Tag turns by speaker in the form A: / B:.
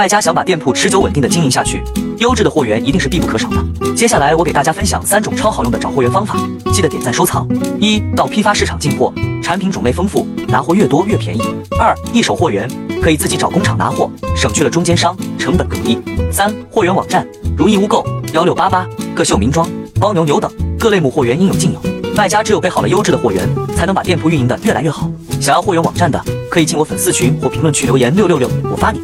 A: 卖家想把店铺持久稳定的经营下去，优质的货源一定是必不可少的。接下来我给大家分享三种超好用的找货源方法，记得点赞收藏。一、到批发市场进货，产品种类丰富，拿货越多越便宜。二、一手货源，可以自己找工厂拿货，省去了中间商，成本更低。三、货源网站，如意污垢、幺六八八、各秀名妆、包牛牛等各类目货源应有尽有。卖家只有备好了优质的货源，才能把店铺运营的越来越好。想要货源网站的，可以进我粉丝群或评论区留言六六六，我发你。